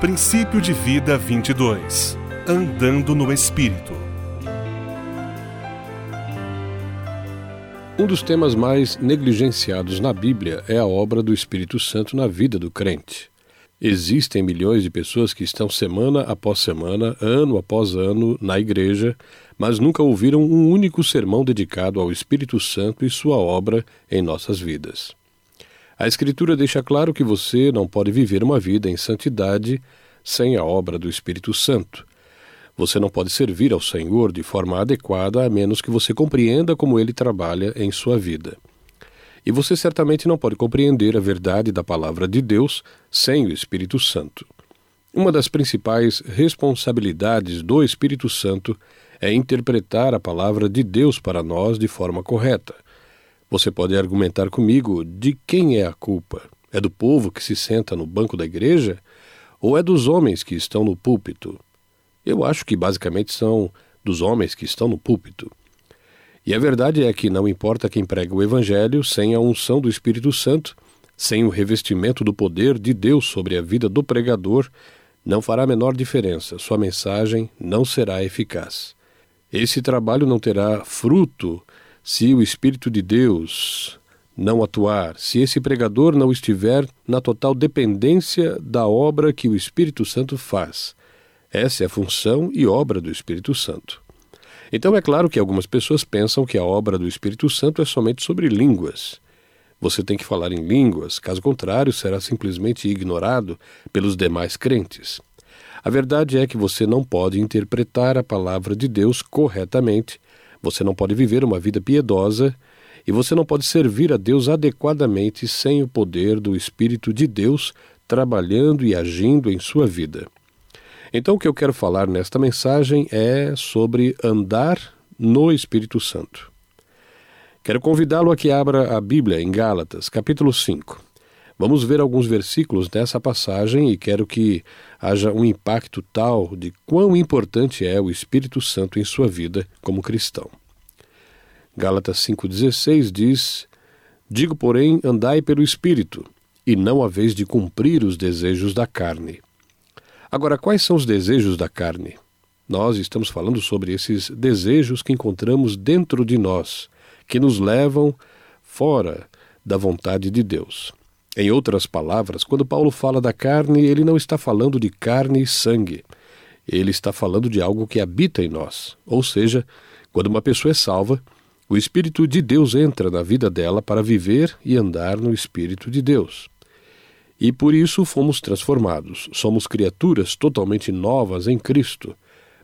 Princípio de Vida 22 Andando no Espírito Um dos temas mais negligenciados na Bíblia é a obra do Espírito Santo na vida do crente. Existem milhões de pessoas que estão semana após semana, ano após ano, na igreja, mas nunca ouviram um único sermão dedicado ao Espírito Santo e sua obra em nossas vidas. A Escritura deixa claro que você não pode viver uma vida em santidade sem a obra do Espírito Santo. Você não pode servir ao Senhor de forma adequada a menos que você compreenda como ele trabalha em sua vida. E você certamente não pode compreender a verdade da palavra de Deus sem o Espírito Santo. Uma das principais responsabilidades do Espírito Santo é interpretar a palavra de Deus para nós de forma correta. Você pode argumentar comigo de quem é a culpa? É do povo que se senta no banco da igreja? Ou é dos homens que estão no púlpito? Eu acho que basicamente são dos homens que estão no púlpito. E a verdade é que não importa quem prega o Evangelho, sem a unção do Espírito Santo, sem o revestimento do poder de Deus sobre a vida do pregador, não fará a menor diferença, sua mensagem não será eficaz. Esse trabalho não terá fruto se o Espírito de Deus não atuar, se esse pregador não estiver na total dependência da obra que o Espírito Santo faz. Essa é a função e obra do Espírito Santo. Então é claro que algumas pessoas pensam que a obra do Espírito Santo é somente sobre línguas. Você tem que falar em línguas, caso contrário, será simplesmente ignorado pelos demais crentes. A verdade é que você não pode interpretar a palavra de Deus corretamente, você não pode viver uma vida piedosa e você não pode servir a Deus adequadamente sem o poder do Espírito de Deus trabalhando e agindo em sua vida. Então, o que eu quero falar nesta mensagem é sobre andar no Espírito Santo. Quero convidá-lo a que abra a Bíblia em Gálatas, capítulo 5. Vamos ver alguns versículos dessa passagem e quero que haja um impacto tal de quão importante é o Espírito Santo em sua vida como cristão. Gálatas 5,16 diz: Digo, porém, andai pelo Espírito, e não a vez de cumprir os desejos da carne. Agora, quais são os desejos da carne? Nós estamos falando sobre esses desejos que encontramos dentro de nós, que nos levam fora da vontade de Deus. Em outras palavras, quando Paulo fala da carne, ele não está falando de carne e sangue. Ele está falando de algo que habita em nós. Ou seja, quando uma pessoa é salva, o Espírito de Deus entra na vida dela para viver e andar no Espírito de Deus. E por isso fomos transformados. Somos criaturas totalmente novas em Cristo,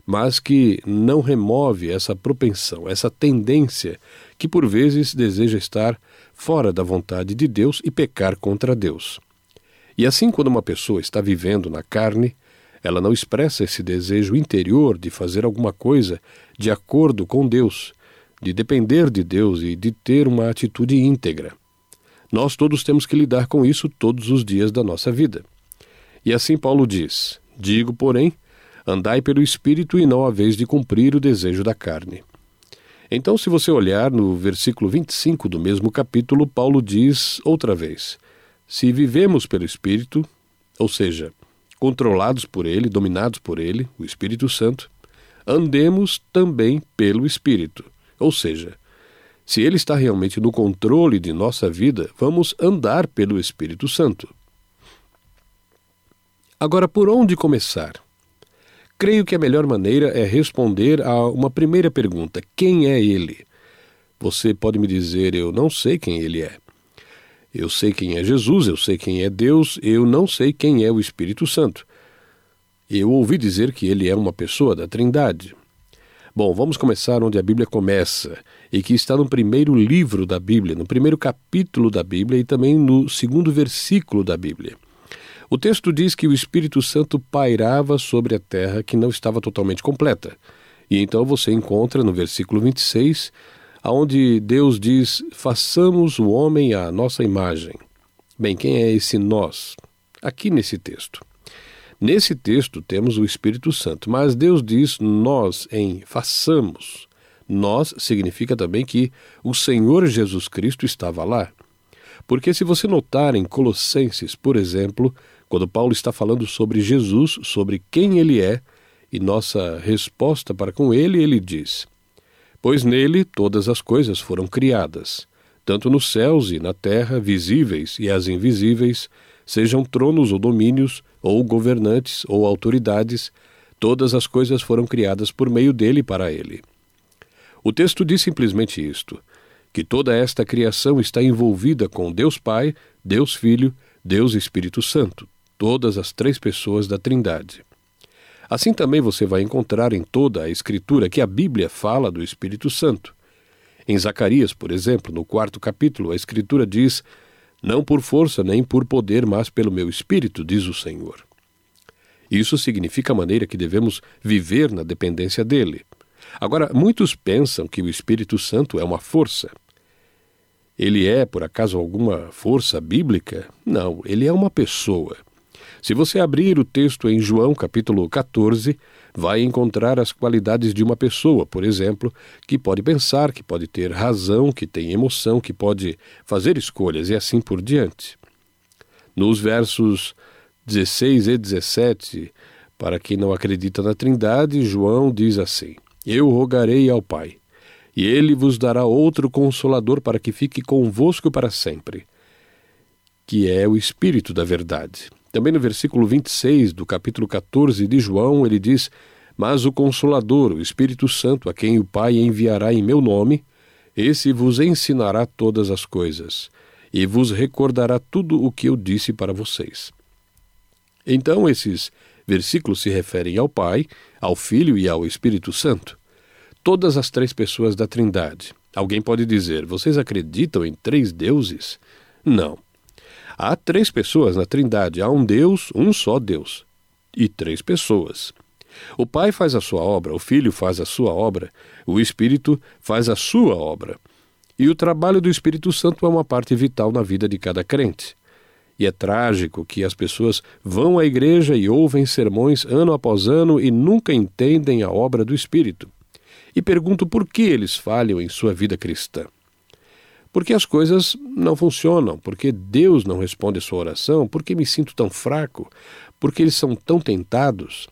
mas que não remove essa propensão, essa tendência que por vezes deseja estar fora da vontade de Deus e pecar contra Deus. E assim, quando uma pessoa está vivendo na carne, ela não expressa esse desejo interior de fazer alguma coisa de acordo com Deus, de depender de Deus e de ter uma atitude íntegra. Nós todos temos que lidar com isso todos os dias da nossa vida. E assim Paulo diz: Digo, porém, andai pelo Espírito e não a vez de cumprir o desejo da carne. Então, se você olhar no versículo 25 do mesmo capítulo, Paulo diz outra vez: Se vivemos pelo Espírito, ou seja, controlados por Ele, dominados por Ele, o Espírito Santo, andemos também pelo Espírito. Ou seja, se Ele está realmente no controle de nossa vida, vamos andar pelo Espírito Santo. Agora, por onde começar? Creio que a melhor maneira é responder a uma primeira pergunta: quem é Ele? Você pode me dizer, eu não sei quem Ele é. Eu sei quem é Jesus, eu sei quem é Deus, eu não sei quem é o Espírito Santo. Eu ouvi dizer que ele é uma pessoa da Trindade. Bom, vamos começar onde a Bíblia começa, e que está no primeiro livro da Bíblia, no primeiro capítulo da Bíblia e também no segundo versículo da Bíblia. O texto diz que o Espírito Santo pairava sobre a terra que não estava totalmente completa. E então você encontra no versículo 26, aonde Deus diz: "Façamos o homem à nossa imagem". Bem, quem é esse nós? Aqui nesse texto. Nesse texto temos o Espírito Santo, mas Deus diz nós em façamos. Nós significa também que o Senhor Jesus Cristo estava lá. Porque se você notar em Colossenses, por exemplo, quando Paulo está falando sobre Jesus, sobre quem ele é, e nossa resposta para com ele, ele diz: Pois nele todas as coisas foram criadas, tanto nos céus e na terra, visíveis e as invisíveis, sejam tronos ou domínios, ou governantes ou autoridades, todas as coisas foram criadas por meio dele para ele. O texto diz simplesmente isto: que toda esta criação está envolvida com Deus Pai, Deus Filho, Deus Espírito Santo, todas as três pessoas da Trindade. Assim também você vai encontrar em toda a Escritura que a Bíblia fala do Espírito Santo. Em Zacarias, por exemplo, no quarto capítulo, a Escritura diz: Não por força nem por poder, mas pelo meu Espírito, diz o Senhor. Isso significa a maneira que devemos viver na dependência dele. Agora, muitos pensam que o Espírito Santo é uma força. Ele é, por acaso, alguma força bíblica? Não, ele é uma pessoa. Se você abrir o texto em João capítulo 14, vai encontrar as qualidades de uma pessoa, por exemplo, que pode pensar, que pode ter razão, que tem emoção, que pode fazer escolhas e assim por diante. Nos versos 16 e 17, para quem não acredita na Trindade, João diz assim: Eu rogarei ao Pai, e ele vos dará outro consolador para que fique convosco para sempre, que é o Espírito da Verdade também no versículo 26 do capítulo 14 de João, ele diz: Mas o Consolador, o Espírito Santo, a quem o Pai enviará em meu nome, esse vos ensinará todas as coisas e vos recordará tudo o que eu disse para vocês. Então, esses versículos se referem ao Pai, ao Filho e ao Espírito Santo. Todas as três pessoas da Trindade. Alguém pode dizer: vocês acreditam em três deuses? Não. Há três pessoas na Trindade. Há um Deus, um só Deus. E três pessoas. O Pai faz a sua obra, o Filho faz a sua obra, o Espírito faz a sua obra. E o trabalho do Espírito Santo é uma parte vital na vida de cada crente. E é trágico que as pessoas vão à igreja e ouvem sermões ano após ano e nunca entendem a obra do Espírito. E pergunto por que eles falham em sua vida cristã. Porque as coisas não funcionam, porque Deus não responde sua oração, porque me sinto tão fraco, porque eles são tão tentados.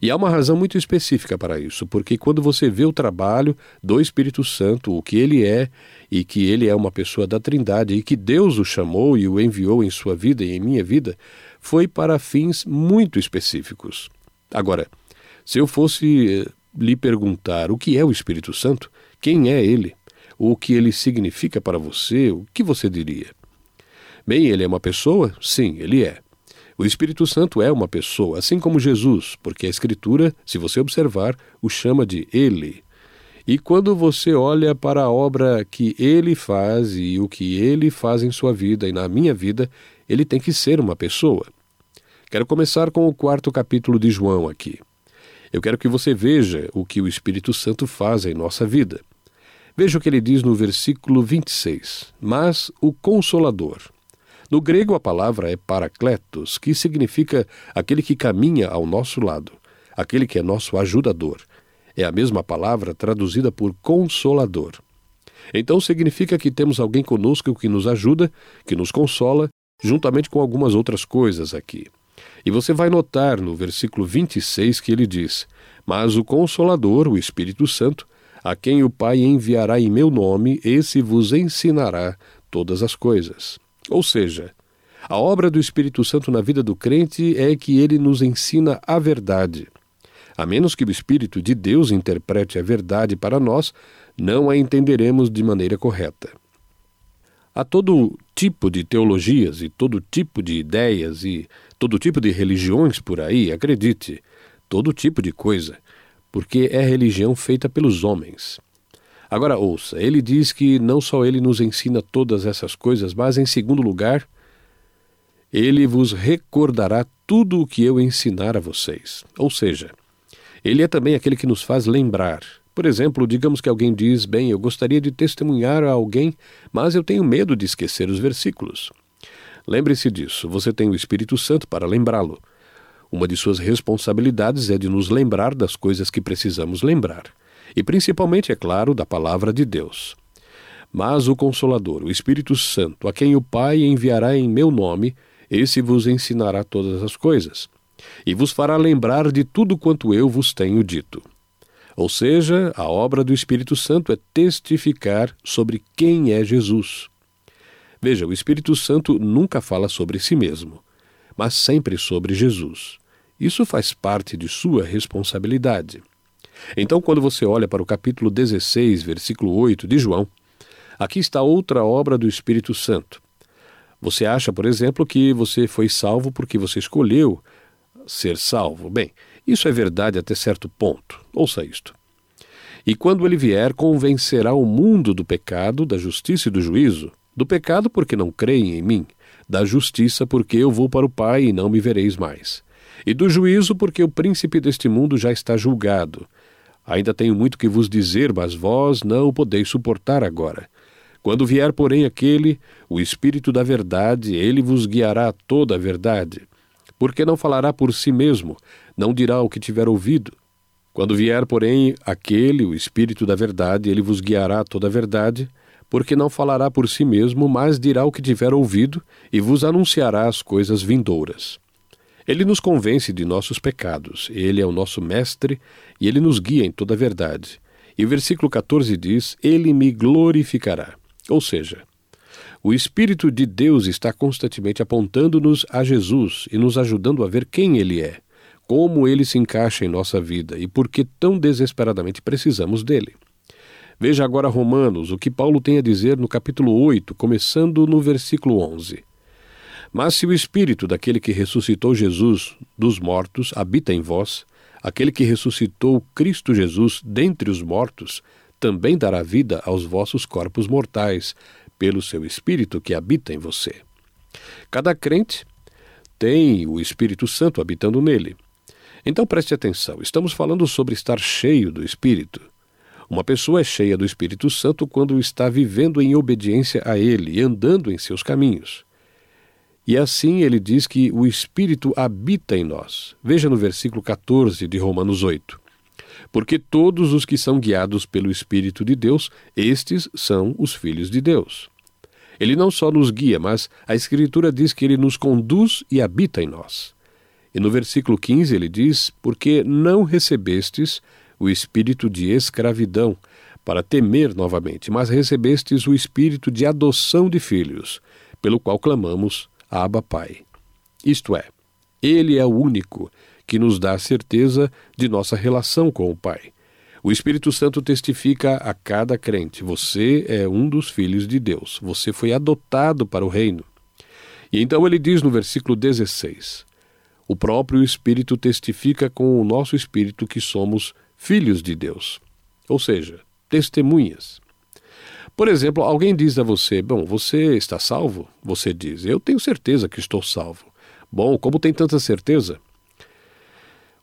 E há uma razão muito específica para isso, porque quando você vê o trabalho do Espírito Santo, o que ele é, e que ele é uma pessoa da Trindade, e que Deus o chamou e o enviou em sua vida e em minha vida, foi para fins muito específicos. Agora, se eu fosse eh, lhe perguntar o que é o Espírito Santo, quem é ele, o que ele significa para você, o que você diria? Bem, ele é uma pessoa? Sim, ele é. O Espírito Santo é uma pessoa, assim como Jesus, porque a Escritura, se você observar, o chama de Ele. E quando você olha para a obra que ele faz e o que ele faz em sua vida e na minha vida, ele tem que ser uma pessoa. Quero começar com o quarto capítulo de João aqui. Eu quero que você veja o que o Espírito Santo faz em nossa vida. Veja o que ele diz no versículo 26. Mas o Consolador. No grego, a palavra é paracletos, que significa aquele que caminha ao nosso lado, aquele que é nosso ajudador. É a mesma palavra traduzida por consolador. Então significa que temos alguém conosco que nos ajuda, que nos consola, juntamente com algumas outras coisas aqui. E você vai notar no versículo 26 que ele diz: Mas o Consolador, o Espírito Santo, a quem o Pai enviará em meu nome, esse vos ensinará todas as coisas. Ou seja, a obra do Espírito Santo na vida do crente é que ele nos ensina a verdade. A menos que o Espírito de Deus interprete a verdade para nós, não a entenderemos de maneira correta. Há todo tipo de teologias e todo tipo de ideias e todo tipo de religiões por aí, acredite, todo tipo de coisa porque é religião feita pelos homens. Agora ouça, ele diz que não só ele nos ensina todas essas coisas, mas em segundo lugar, ele vos recordará tudo o que eu ensinar a vocês. Ou seja, ele é também aquele que nos faz lembrar. Por exemplo, digamos que alguém diz: Bem, eu gostaria de testemunhar a alguém, mas eu tenho medo de esquecer os versículos. Lembre-se disso, você tem o Espírito Santo para lembrá-lo. Uma de suas responsabilidades é de nos lembrar das coisas que precisamos lembrar, e principalmente, é claro, da palavra de Deus. Mas o Consolador, o Espírito Santo, a quem o Pai enviará em meu nome, esse vos ensinará todas as coisas, e vos fará lembrar de tudo quanto eu vos tenho dito. Ou seja, a obra do Espírito Santo é testificar sobre quem é Jesus. Veja, o Espírito Santo nunca fala sobre si mesmo, mas sempre sobre Jesus. Isso faz parte de sua responsabilidade. Então, quando você olha para o capítulo 16, versículo 8 de João, aqui está outra obra do Espírito Santo. Você acha, por exemplo, que você foi salvo porque você escolheu ser salvo. Bem, isso é verdade até certo ponto. Ouça isto. E quando ele vier, convencerá o mundo do pecado, da justiça e do juízo. Do pecado, porque não creem em mim. Da justiça, porque eu vou para o Pai e não me vereis mais. E do juízo, porque o príncipe deste mundo já está julgado. Ainda tenho muito que vos dizer, mas vós não o podeis suportar agora. Quando vier, porém, aquele, o Espírito da Verdade, ele vos guiará a toda a verdade porque não falará por si mesmo, não dirá o que tiver ouvido. Quando vier, porém, aquele, o Espírito da Verdade, ele vos guiará toda a verdade, porque não falará por si mesmo, mas dirá o que tiver ouvido e vos anunciará as coisas vindouras. Ele nos convence de nossos pecados, ele é o nosso mestre e ele nos guia em toda a verdade. E o versículo 14 diz: Ele me glorificará. Ou seja, o Espírito de Deus está constantemente apontando-nos a Jesus e nos ajudando a ver quem Ele é, como Ele se encaixa em nossa vida e por que tão desesperadamente precisamos dele. Veja agora Romanos, o que Paulo tem a dizer no capítulo 8, começando no versículo 11. Mas se o Espírito daquele que ressuscitou Jesus dos mortos habita em vós, aquele que ressuscitou Cristo Jesus dentre os mortos, também dará vida aos vossos corpos mortais, pelo seu Espírito que habita em você. Cada crente tem o Espírito Santo habitando nele. Então preste atenção, estamos falando sobre estar cheio do Espírito. Uma pessoa é cheia do Espírito Santo quando está vivendo em obediência a Ele e andando em seus caminhos. E assim ele diz que o Espírito habita em nós. Veja no versículo 14 de Romanos 8. Porque todos os que são guiados pelo Espírito de Deus, estes são os filhos de Deus. Ele não só nos guia, mas a Escritura diz que ele nos conduz e habita em nós. E no versículo 15 ele diz: Porque não recebestes o espírito de escravidão, para temer novamente, mas recebestes o espírito de adoção de filhos, pelo qual clamamos, Abba Pai. Isto é, ele é o único que nos dá a certeza de nossa relação com o Pai. O Espírito Santo testifica a cada crente: você é um dos filhos de Deus, você foi adotado para o reino. E então ele diz no versículo 16: O próprio Espírito testifica com o nosso espírito que somos filhos de Deus, ou seja, testemunhas. Por exemplo, alguém diz a você: Bom, você está salvo? Você diz: Eu tenho certeza que estou salvo. Bom, como tem tanta certeza?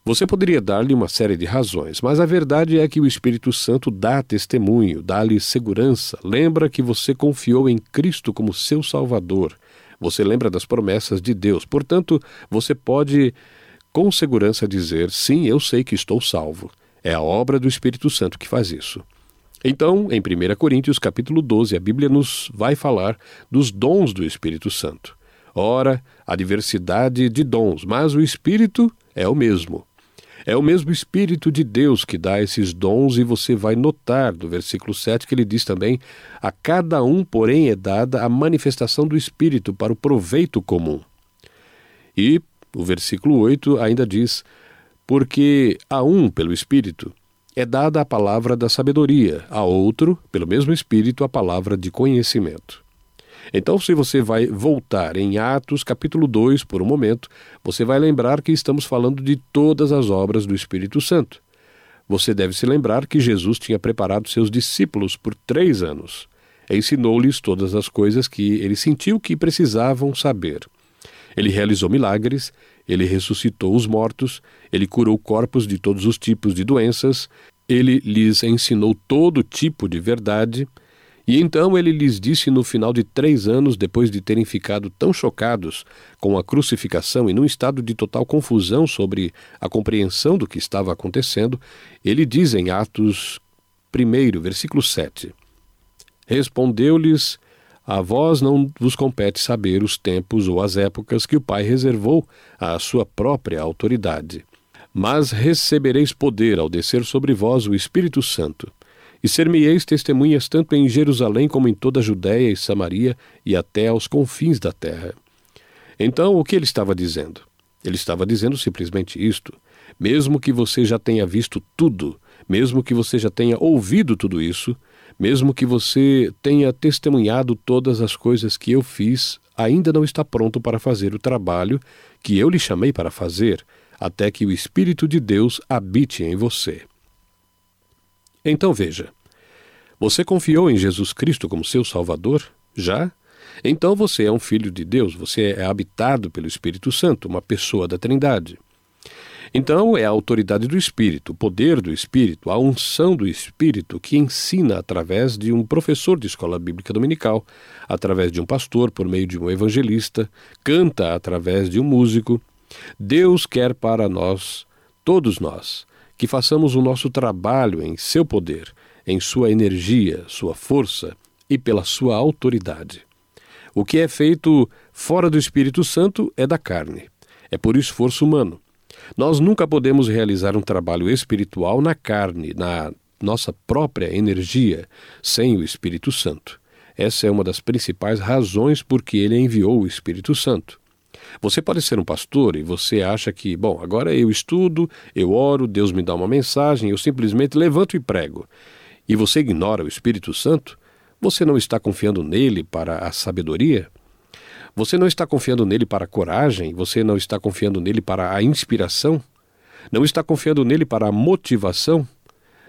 Você poderia dar-lhe uma série de razões, mas a verdade é que o Espírito Santo dá testemunho, dá-lhe segurança, lembra que você confiou em Cristo como seu Salvador. Você lembra das promessas de Deus. Portanto, você pode com segurança dizer: sim, eu sei que estou salvo. É a obra do Espírito Santo que faz isso. Então, em 1 Coríntios capítulo 12, a Bíblia nos vai falar dos dons do Espírito Santo. Ora, a diversidade de dons, mas o Espírito é o mesmo. É o mesmo Espírito de Deus que dá esses dons, e você vai notar do versículo 7 que ele diz também: A cada um, porém, é dada a manifestação do Espírito para o proveito comum. E o versículo 8 ainda diz: Porque a um, pelo Espírito, é dada a palavra da sabedoria, a outro, pelo mesmo Espírito, a palavra de conhecimento. Então, se você vai voltar em Atos capítulo 2 por um momento, você vai lembrar que estamos falando de todas as obras do Espírito Santo. Você deve se lembrar que Jesus tinha preparado seus discípulos por três anos. Ensinou-lhes todas as coisas que ele sentiu que precisavam saber. Ele realizou milagres, ele ressuscitou os mortos, ele curou corpos de todos os tipos de doenças, ele lhes ensinou todo tipo de verdade e então ele lhes disse no final de três anos, depois de terem ficado tão chocados com a crucificação e num estado de total confusão sobre a compreensão do que estava acontecendo, ele diz em Atos 1, versículo 7: Respondeu-lhes: A vós não vos compete saber os tempos ou as épocas que o Pai reservou à sua própria autoridade. Mas recebereis poder ao descer sobre vós o Espírito Santo, e ser-me-eis testemunhas tanto em Jerusalém como em toda a Judéia e Samaria e até aos confins da terra. Então, o que ele estava dizendo? Ele estava dizendo simplesmente isto: mesmo que você já tenha visto tudo, mesmo que você já tenha ouvido tudo isso, mesmo que você tenha testemunhado todas as coisas que eu fiz, ainda não está pronto para fazer o trabalho que eu lhe chamei para fazer, até que o Espírito de Deus habite em você. Então veja: você confiou em Jesus Cristo como seu Salvador? Já? Então você é um filho de Deus, você é habitado pelo Espírito Santo, uma pessoa da Trindade. Então, é a autoridade do Espírito, o poder do Espírito, a unção do Espírito que ensina através de um professor de escola bíblica dominical, através de um pastor por meio de um evangelista, canta através de um músico. Deus quer para nós, todos nós, que façamos o nosso trabalho em seu poder, em sua energia, sua força e pela sua autoridade. O que é feito fora do Espírito Santo é da carne, é por esforço humano. Nós nunca podemos realizar um trabalho espiritual na carne, na nossa própria energia, sem o Espírito Santo. Essa é uma das principais razões por que ele enviou o Espírito Santo. Você pode ser um pastor e você acha que, bom, agora eu estudo, eu oro, Deus me dá uma mensagem, eu simplesmente levanto e prego. E você ignora o Espírito Santo? Você não está confiando nele para a sabedoria? Você não está confiando nele para a coragem? Você não está confiando nele para a inspiração? Não está confiando nele para a motivação?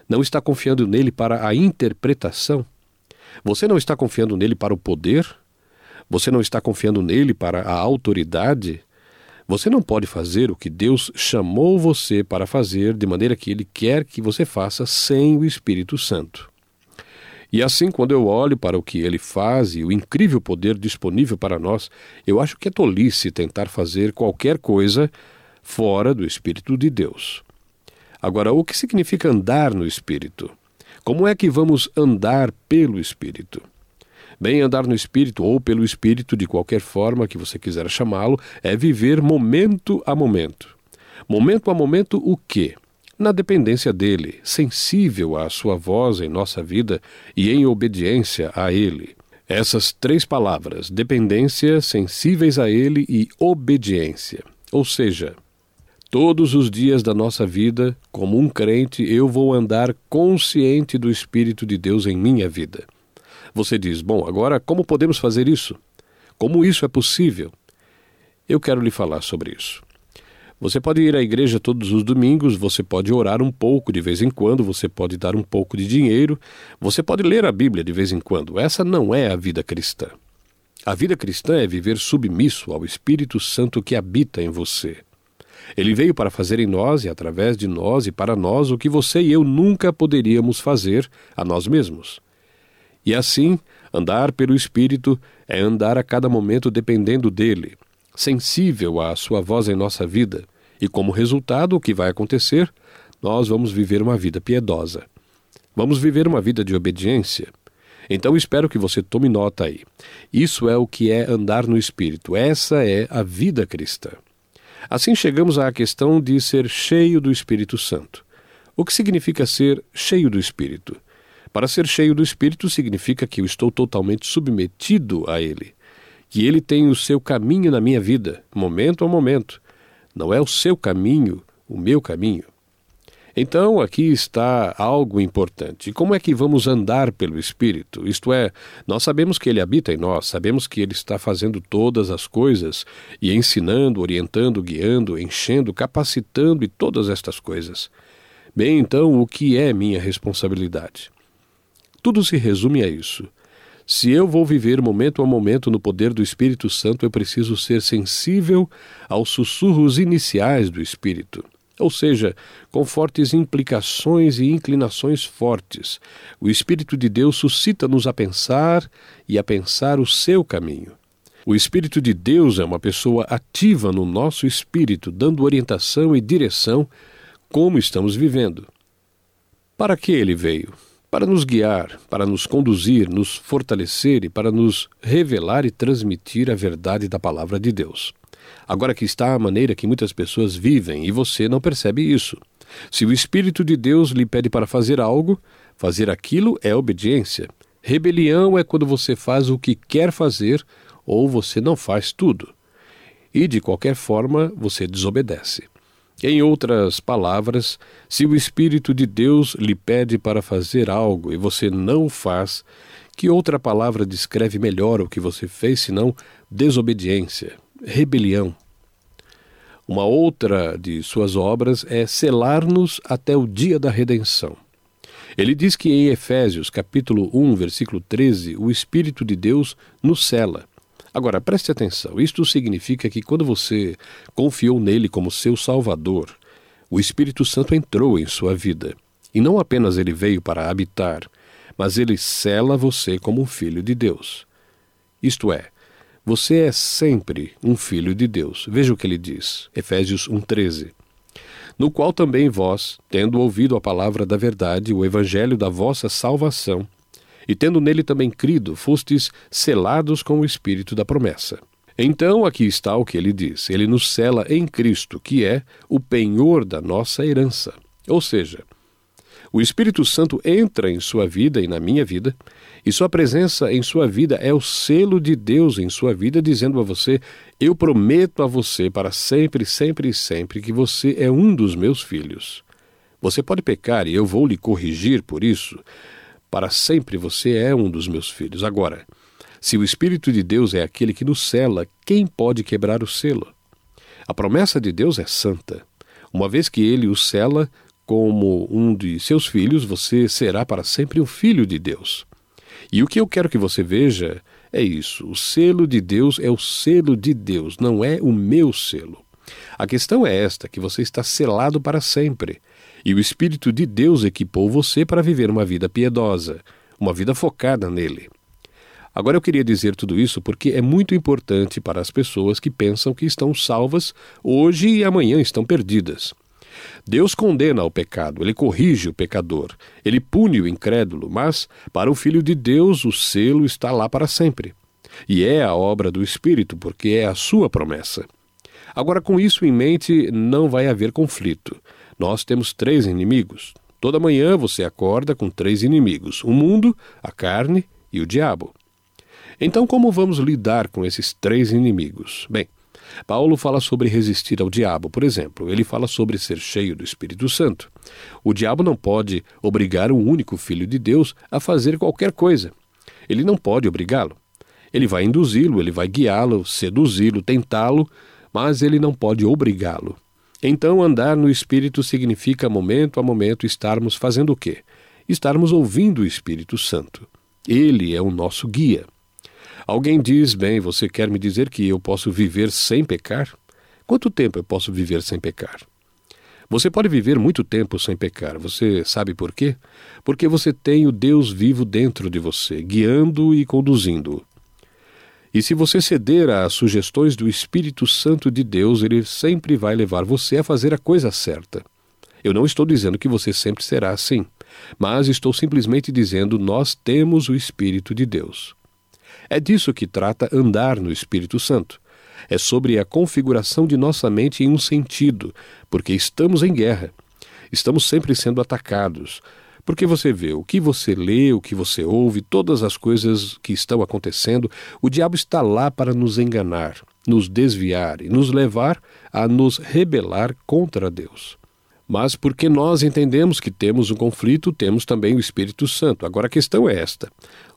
Não está confiando nele para a interpretação? Você não está confiando nele para o poder? Você não está confiando nele para a autoridade? Você não pode fazer o que Deus chamou você para fazer de maneira que Ele quer que você faça sem o Espírito Santo. E assim, quando eu olho para o que ele faz e o incrível poder disponível para nós, eu acho que é tolice tentar fazer qualquer coisa fora do Espírito de Deus. Agora, o que significa andar no Espírito? Como é que vamos andar pelo Espírito? Bem, andar no Espírito ou pelo Espírito, de qualquer forma que você quiser chamá-lo, é viver momento a momento. Momento a momento, o quê? Na dependência dele, sensível à sua voz em nossa vida e em obediência a ele. Essas três palavras, dependência, sensíveis a ele e obediência. Ou seja, todos os dias da nossa vida, como um crente, eu vou andar consciente do Espírito de Deus em minha vida. Você diz: bom, agora como podemos fazer isso? Como isso é possível? Eu quero lhe falar sobre isso. Você pode ir à igreja todos os domingos, você pode orar um pouco de vez em quando, você pode dar um pouco de dinheiro, você pode ler a Bíblia de vez em quando. Essa não é a vida cristã. A vida cristã é viver submisso ao Espírito Santo que habita em você. Ele veio para fazer em nós e através de nós e para nós o que você e eu nunca poderíamos fazer a nós mesmos. E assim, andar pelo Espírito é andar a cada momento dependendo dele sensível à sua voz em nossa vida, e como resultado, o que vai acontecer? Nós vamos viver uma vida piedosa. Vamos viver uma vida de obediência. Então espero que você tome nota aí. Isso é o que é andar no Espírito. Essa é a vida cristã. Assim chegamos à questão de ser cheio do Espírito Santo. O que significa ser cheio do Espírito? Para ser cheio do Espírito significa que eu estou totalmente submetido a Ele que Ele tem o seu caminho na minha vida, momento a momento. Não é o seu caminho, o meu caminho. Então, aqui está algo importante. Como é que vamos andar pelo Espírito? Isto é, nós sabemos que Ele habita em nós, sabemos que Ele está fazendo todas as coisas e ensinando, orientando, guiando, enchendo, capacitando e todas estas coisas. Bem, então, o que é minha responsabilidade? Tudo se resume a isso. Se eu vou viver momento a momento no poder do Espírito Santo, eu preciso ser sensível aos sussurros iniciais do Espírito, ou seja, com fortes implicações e inclinações fortes. O Espírito de Deus suscita-nos a pensar e a pensar o seu caminho. O Espírito de Deus é uma pessoa ativa no nosso espírito, dando orientação e direção como estamos vivendo. Para que ele veio? Para nos guiar, para nos conduzir, nos fortalecer e para nos revelar e transmitir a verdade da palavra de Deus. Agora que está a maneira que muitas pessoas vivem e você não percebe isso. Se o Espírito de Deus lhe pede para fazer algo, fazer aquilo é obediência. Rebelião é quando você faz o que quer fazer ou você não faz tudo. E, de qualquer forma, você desobedece. Em outras palavras, se o Espírito de Deus lhe pede para fazer algo e você não faz, que outra palavra descreve melhor o que você fez senão desobediência, rebelião? Uma outra de suas obras é selar-nos até o dia da redenção. Ele diz que em Efésios, capítulo 1, versículo 13, o Espírito de Deus nos cela. Agora, preste atenção, isto significa que quando você confiou nele como seu Salvador, o Espírito Santo entrou em sua vida. E não apenas ele veio para habitar, mas ele cela você como um filho de Deus. Isto é, você é sempre um filho de Deus. Veja o que ele diz, Efésios 1,13 no qual também vós, tendo ouvido a palavra da verdade, o evangelho da vossa salvação, e tendo nele também crido, fostes selados com o espírito da promessa. Então aqui está o que ele diz: ele nos cela em Cristo, que é o penhor da nossa herança. Ou seja, o Espírito Santo entra em sua vida e na minha vida, e sua presença em sua vida é o selo de Deus em sua vida, dizendo a você: Eu prometo a você para sempre, sempre e sempre que você é um dos meus filhos. Você pode pecar e eu vou lhe corrigir por isso. Para sempre você é um dos meus filhos. Agora, se o Espírito de Deus é aquele que nos cela, quem pode quebrar o selo? A promessa de Deus é santa. Uma vez que ele o cela, como um de seus filhos, você será para sempre um filho de Deus. E o que eu quero que você veja é isso: o selo de Deus é o selo de Deus, não é o meu selo. A questão é esta: que você está selado para sempre. E o Espírito de Deus equipou você para viver uma vida piedosa, uma vida focada nele. Agora eu queria dizer tudo isso porque é muito importante para as pessoas que pensam que estão salvas hoje e amanhã estão perdidas. Deus condena o pecado, ele corrige o pecador, ele pune o incrédulo, mas para o Filho de Deus o selo está lá para sempre. E é a obra do Espírito, porque é a sua promessa. Agora, com isso em mente, não vai haver conflito. Nós temos três inimigos. Toda manhã você acorda com três inimigos: o mundo, a carne e o diabo. Então, como vamos lidar com esses três inimigos? Bem, Paulo fala sobre resistir ao diabo, por exemplo. Ele fala sobre ser cheio do Espírito Santo. O diabo não pode obrigar o único filho de Deus a fazer qualquer coisa. Ele não pode obrigá-lo. Ele vai induzi-lo, ele vai guiá-lo, seduzi-lo, tentá-lo, mas ele não pode obrigá-lo. Então, andar no Espírito significa, momento a momento, estarmos fazendo o quê? Estarmos ouvindo o Espírito Santo. Ele é o nosso guia. Alguém diz: Bem, você quer me dizer que eu posso viver sem pecar? Quanto tempo eu posso viver sem pecar? Você pode viver muito tempo sem pecar. Você sabe por quê? Porque você tem o Deus vivo dentro de você, guiando e conduzindo. E se você ceder às sugestões do Espírito Santo de Deus, ele sempre vai levar você a fazer a coisa certa. Eu não estou dizendo que você sempre será assim, mas estou simplesmente dizendo nós temos o Espírito de Deus. É disso que trata andar no Espírito Santo. É sobre a configuração de nossa mente em um sentido, porque estamos em guerra. Estamos sempre sendo atacados. Porque você vê o que você lê, o que você ouve, todas as coisas que estão acontecendo, o diabo está lá para nos enganar, nos desviar e nos levar a nos rebelar contra Deus. Mas porque nós entendemos que temos um conflito, temos também o Espírito Santo. Agora a questão é esta: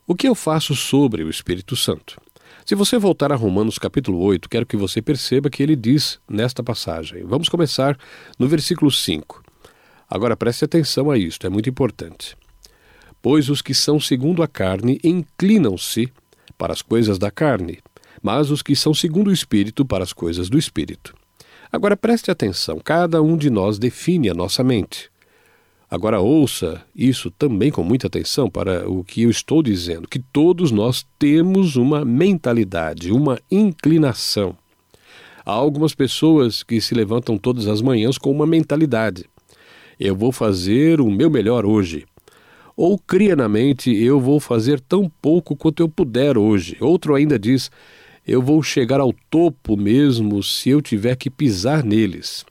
o que eu faço sobre o Espírito Santo? Se você voltar a Romanos capítulo 8, quero que você perceba que ele diz nesta passagem. Vamos começar no versículo 5. Agora preste atenção a isto, é muito importante. Pois os que são segundo a carne inclinam-se para as coisas da carne, mas os que são segundo o Espírito para as coisas do Espírito. Agora preste atenção, cada um de nós define a nossa mente. Agora ouça isso também com muita atenção para o que eu estou dizendo, que todos nós temos uma mentalidade, uma inclinação. Há algumas pessoas que se levantam todas as manhãs com uma mentalidade. Eu vou fazer o meu melhor hoje. Ou cria na mente: eu vou fazer tão pouco quanto eu puder hoje. Outro ainda diz: eu vou chegar ao topo mesmo se eu tiver que pisar neles.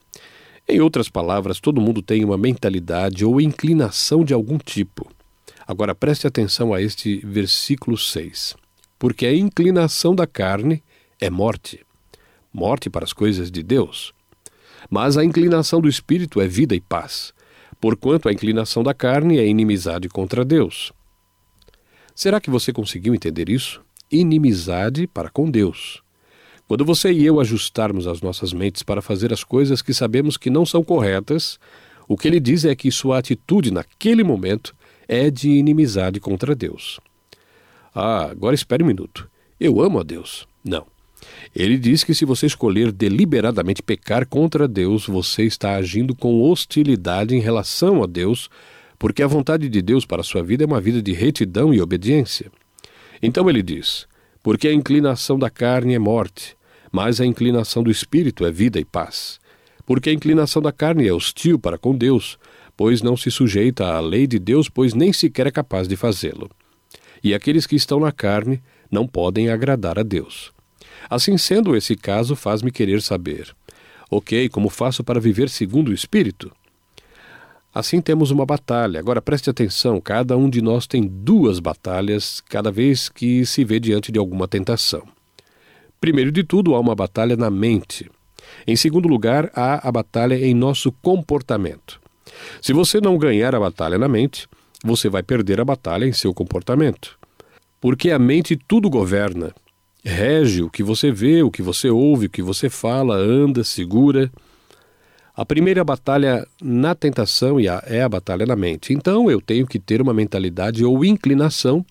Em outras palavras, todo mundo tem uma mentalidade ou inclinação de algum tipo. Agora preste atenção a este versículo 6. Porque a inclinação da carne é morte morte para as coisas de Deus. Mas a inclinação do espírito é vida e paz, porquanto a inclinação da carne é inimizade contra Deus. Será que você conseguiu entender isso? Inimizade para com Deus. Quando você e eu ajustarmos as nossas mentes para fazer as coisas que sabemos que não são corretas, o que ele diz é que sua atitude naquele momento é de inimizade contra Deus. Ah, agora espere um minuto. Eu amo a Deus. Não. Ele diz que se você escolher deliberadamente pecar contra Deus, você está agindo com hostilidade em relação a Deus, porque a vontade de Deus para a sua vida é uma vida de retidão e obediência. Então ele diz: Porque a inclinação da carne é morte, mas a inclinação do espírito é vida e paz. Porque a inclinação da carne é hostil para com Deus, pois não se sujeita à lei de Deus, pois nem sequer é capaz de fazê-lo. E aqueles que estão na carne não podem agradar a Deus. Assim sendo, esse caso faz-me querer saber: ok, como faço para viver segundo o Espírito? Assim temos uma batalha. Agora preste atenção: cada um de nós tem duas batalhas cada vez que se vê diante de alguma tentação. Primeiro de tudo, há uma batalha na mente. Em segundo lugar, há a batalha em nosso comportamento. Se você não ganhar a batalha na mente, você vai perder a batalha em seu comportamento. Porque a mente tudo governa. Rege o que você vê, o que você ouve, o que você fala, anda, segura. A primeira batalha na tentação é a batalha na mente. Então eu tenho que ter uma mentalidade ou inclinação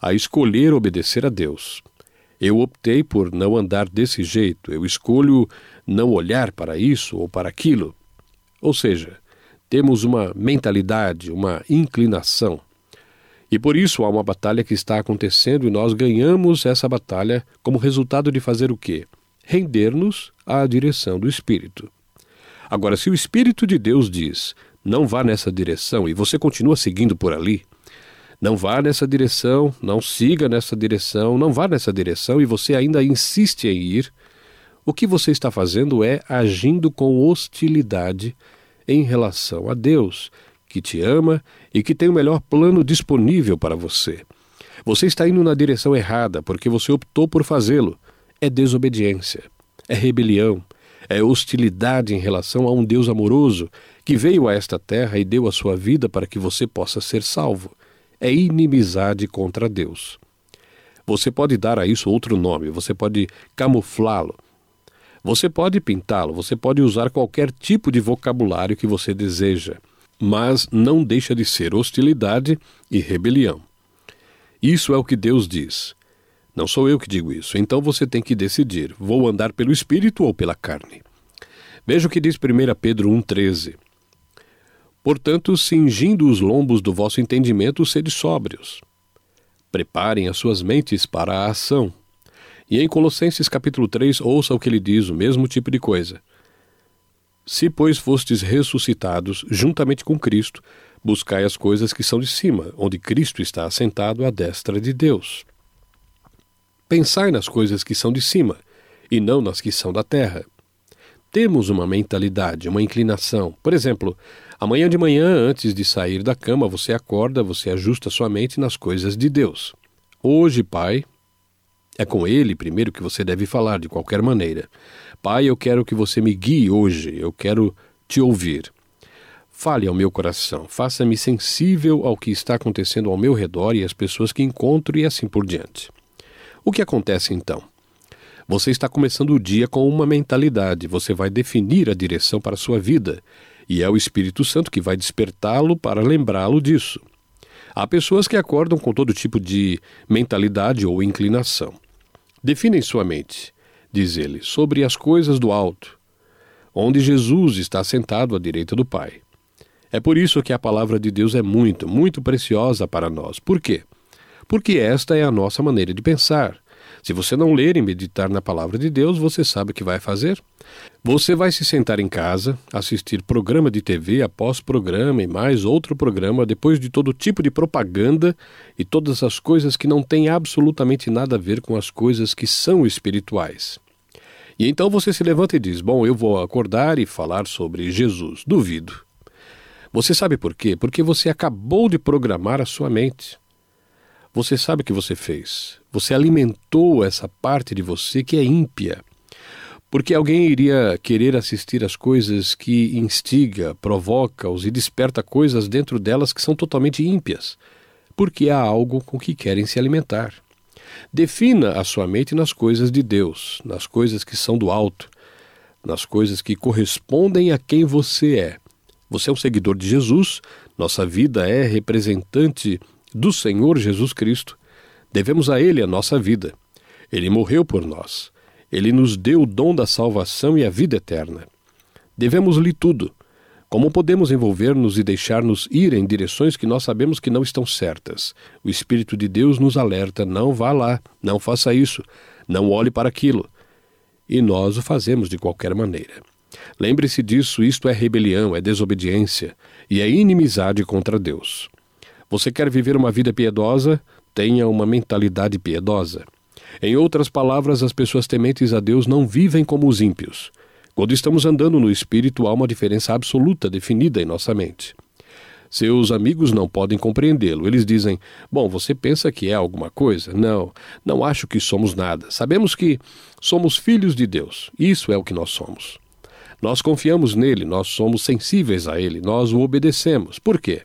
a escolher obedecer a Deus. Eu optei por não andar desse jeito, eu escolho não olhar para isso ou para aquilo. Ou seja, temos uma mentalidade, uma inclinação. E por isso há uma batalha que está acontecendo e nós ganhamos essa batalha como resultado de fazer o quê? Render-nos à direção do Espírito. Agora, se o Espírito de Deus diz, não vá nessa direção e você continua seguindo por ali, não vá nessa direção, não siga nessa direção, não vá nessa direção e você ainda insiste em ir, o que você está fazendo é agindo com hostilidade em relação a Deus, que te ama e que tem o melhor plano disponível para você. Você está indo na direção errada porque você optou por fazê-lo. É desobediência, é rebelião, é hostilidade em relação a um Deus amoroso que veio a esta terra e deu a sua vida para que você possa ser salvo é inimizade contra Deus. Você pode dar a isso outro nome, você pode camuflá-lo, você pode pintá-lo, você pode usar qualquer tipo de vocabulário que você deseja, mas não deixa de ser hostilidade e rebelião. Isso é o que Deus diz. Não sou eu que digo isso, então você tem que decidir: vou andar pelo espírito ou pela carne? Veja o que diz 1 Pedro 1,13. Portanto, cingindo os lombos do vosso entendimento, sede sóbrios. Preparem as suas mentes para a ação. E em Colossenses capítulo 3, ouça o que ele diz, o mesmo tipo de coisa. Se, pois, fostes ressuscitados juntamente com Cristo, buscai as coisas que são de cima, onde Cristo está assentado à destra de Deus. Pensai nas coisas que são de cima, e não nas que são da terra. Temos uma mentalidade, uma inclinação. Por exemplo, Amanhã de manhã, antes de sair da cama, você acorda, você ajusta sua mente nas coisas de Deus. Hoje, Pai, é com Ele primeiro que você deve falar, de qualquer maneira. Pai, eu quero que você me guie hoje, eu quero te ouvir. Fale ao meu coração, faça-me sensível ao que está acontecendo ao meu redor e às pessoas que encontro e assim por diante. O que acontece então? Você está começando o dia com uma mentalidade, você vai definir a direção para a sua vida e é o Espírito Santo que vai despertá-lo para lembrá-lo disso. Há pessoas que acordam com todo tipo de mentalidade ou inclinação. Definem sua mente, diz ele, sobre as coisas do alto, onde Jesus está sentado à direita do Pai. É por isso que a palavra de Deus é muito, muito preciosa para nós. Por quê? Porque esta é a nossa maneira de pensar. Se você não ler e meditar na palavra de Deus, você sabe o que vai fazer? Você vai se sentar em casa, assistir programa de TV após programa e mais outro programa, depois de todo tipo de propaganda e todas as coisas que não têm absolutamente nada a ver com as coisas que são espirituais. E então você se levanta e diz: Bom, eu vou acordar e falar sobre Jesus. Duvido. Você sabe por quê? Porque você acabou de programar a sua mente. Você sabe o que você fez. Você alimentou essa parte de você que é ímpia. Porque alguém iria querer assistir às coisas que instiga, provoca-os e desperta coisas dentro delas que são totalmente ímpias, porque há algo com que querem se alimentar. Defina a sua mente nas coisas de Deus, nas coisas que são do alto, nas coisas que correspondem a quem você é. Você é um seguidor de Jesus, nossa vida é representante do Senhor Jesus Cristo. Devemos a Ele a nossa vida. Ele morreu por nós. Ele nos deu o dom da salvação e a vida eterna. Devemos-lhe tudo. Como podemos envolver-nos e deixar-nos ir em direções que nós sabemos que não estão certas? O Espírito de Deus nos alerta: não vá lá, não faça isso, não olhe para aquilo. E nós o fazemos de qualquer maneira. Lembre-se disso: isto é rebelião, é desobediência e é inimizade contra Deus. Você quer viver uma vida piedosa? Tenha uma mentalidade piedosa. Em outras palavras, as pessoas tementes a Deus não vivem como os ímpios. Quando estamos andando no espírito, há uma diferença absoluta definida em nossa mente. Seus amigos não podem compreendê-lo. Eles dizem: Bom, você pensa que é alguma coisa? Não, não acho que somos nada. Sabemos que somos filhos de Deus. Isso é o que nós somos. Nós confiamos nele, nós somos sensíveis a ele, nós o obedecemos. Por quê?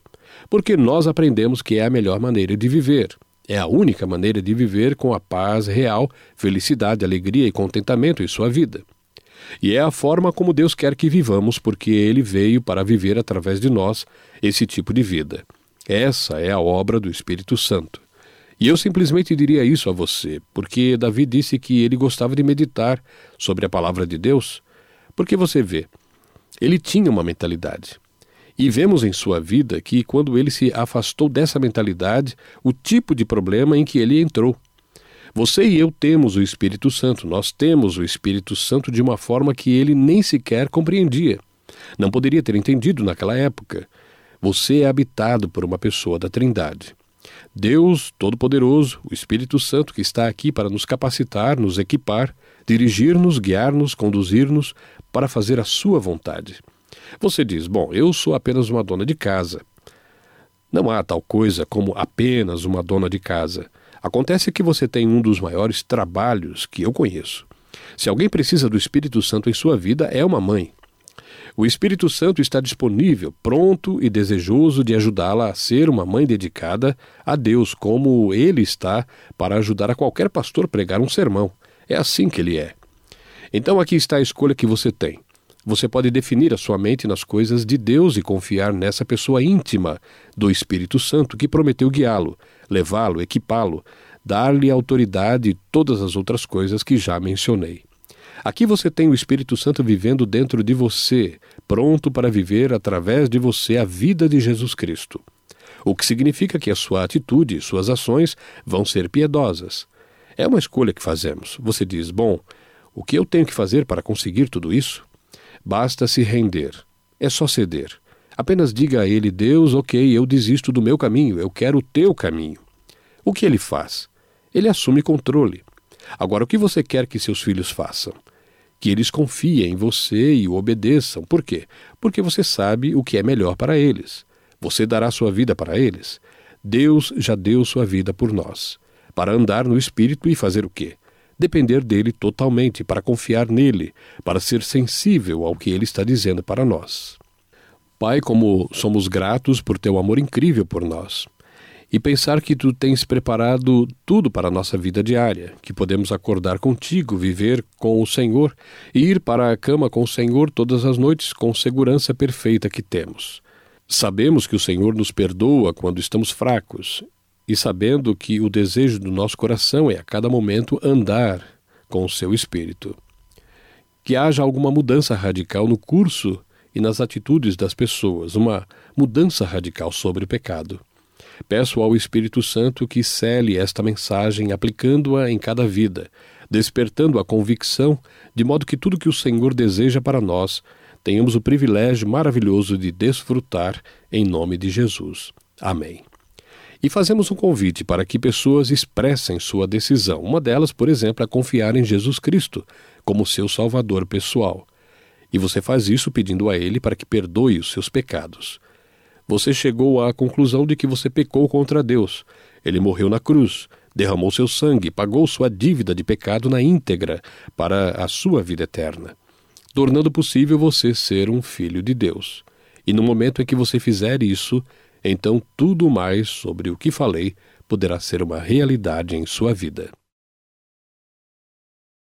porque nós aprendemos que é a melhor maneira de viver. É a única maneira de viver com a paz real, felicidade, alegria e contentamento em sua vida. E é a forma como Deus quer que vivamos, porque Ele veio para viver através de nós esse tipo de vida. Essa é a obra do Espírito Santo. E eu simplesmente diria isso a você, porque Davi disse que ele gostava de meditar sobre a palavra de Deus, porque você vê, ele tinha uma mentalidade. E vemos em sua vida que, quando ele se afastou dessa mentalidade, o tipo de problema em que ele entrou. Você e eu temos o Espírito Santo, nós temos o Espírito Santo de uma forma que ele nem sequer compreendia. Não poderia ter entendido naquela época. Você é habitado por uma pessoa da Trindade. Deus Todo-Poderoso, o Espírito Santo que está aqui para nos capacitar, nos equipar, dirigir-nos, guiar-nos, conduzir-nos para fazer a sua vontade. Você diz: Bom, eu sou apenas uma dona de casa. Não há tal coisa como apenas uma dona de casa. Acontece que você tem um dos maiores trabalhos que eu conheço. Se alguém precisa do Espírito Santo em sua vida, é uma mãe. O Espírito Santo está disponível, pronto e desejoso de ajudá-la a ser uma mãe dedicada a Deus, como ele está para ajudar a qualquer pastor pregar um sermão. É assim que ele é. Então aqui está a escolha que você tem. Você pode definir a sua mente nas coisas de Deus e confiar nessa pessoa íntima do Espírito Santo que prometeu guiá-lo, levá-lo, equipá-lo, dar-lhe autoridade e todas as outras coisas que já mencionei. Aqui você tem o Espírito Santo vivendo dentro de você, pronto para viver através de você a vida de Jesus Cristo. O que significa que a sua atitude e suas ações vão ser piedosas. É uma escolha que fazemos. Você diz: Bom, o que eu tenho que fazer para conseguir tudo isso? Basta se render. É só ceder. Apenas diga a ele: Deus, ok, eu desisto do meu caminho, eu quero o teu caminho. O que ele faz? Ele assume controle. Agora, o que você quer que seus filhos façam? Que eles confiem em você e o obedeçam. Por quê? Porque você sabe o que é melhor para eles. Você dará sua vida para eles. Deus já deu sua vida por nós. Para andar no Espírito e fazer o quê? depender dele totalmente, para confiar nele, para ser sensível ao que ele está dizendo para nós. Pai, como somos gratos por teu amor incrível por nós. E pensar que tu tens preparado tudo para a nossa vida diária, que podemos acordar contigo, viver com o Senhor e ir para a cama com o Senhor todas as noites com segurança perfeita que temos. Sabemos que o Senhor nos perdoa quando estamos fracos e sabendo que o desejo do nosso coração é a cada momento andar com o seu espírito. Que haja alguma mudança radical no curso e nas atitudes das pessoas, uma mudança radical sobre o pecado. Peço ao Espírito Santo que cele esta mensagem aplicando-a em cada vida, despertando a convicção, de modo que tudo que o Senhor deseja para nós tenhamos o privilégio maravilhoso de desfrutar em nome de Jesus. Amém. E fazemos um convite para que pessoas expressem sua decisão. Uma delas, por exemplo, é confiar em Jesus Cristo como seu Salvador pessoal. E você faz isso pedindo a Ele para que perdoe os seus pecados. Você chegou à conclusão de que você pecou contra Deus. Ele morreu na cruz, derramou seu sangue, pagou sua dívida de pecado na íntegra para a sua vida eterna, tornando possível você ser um filho de Deus. E no momento em que você fizer isso, então tudo mais sobre o que falei poderá ser uma realidade em sua vida.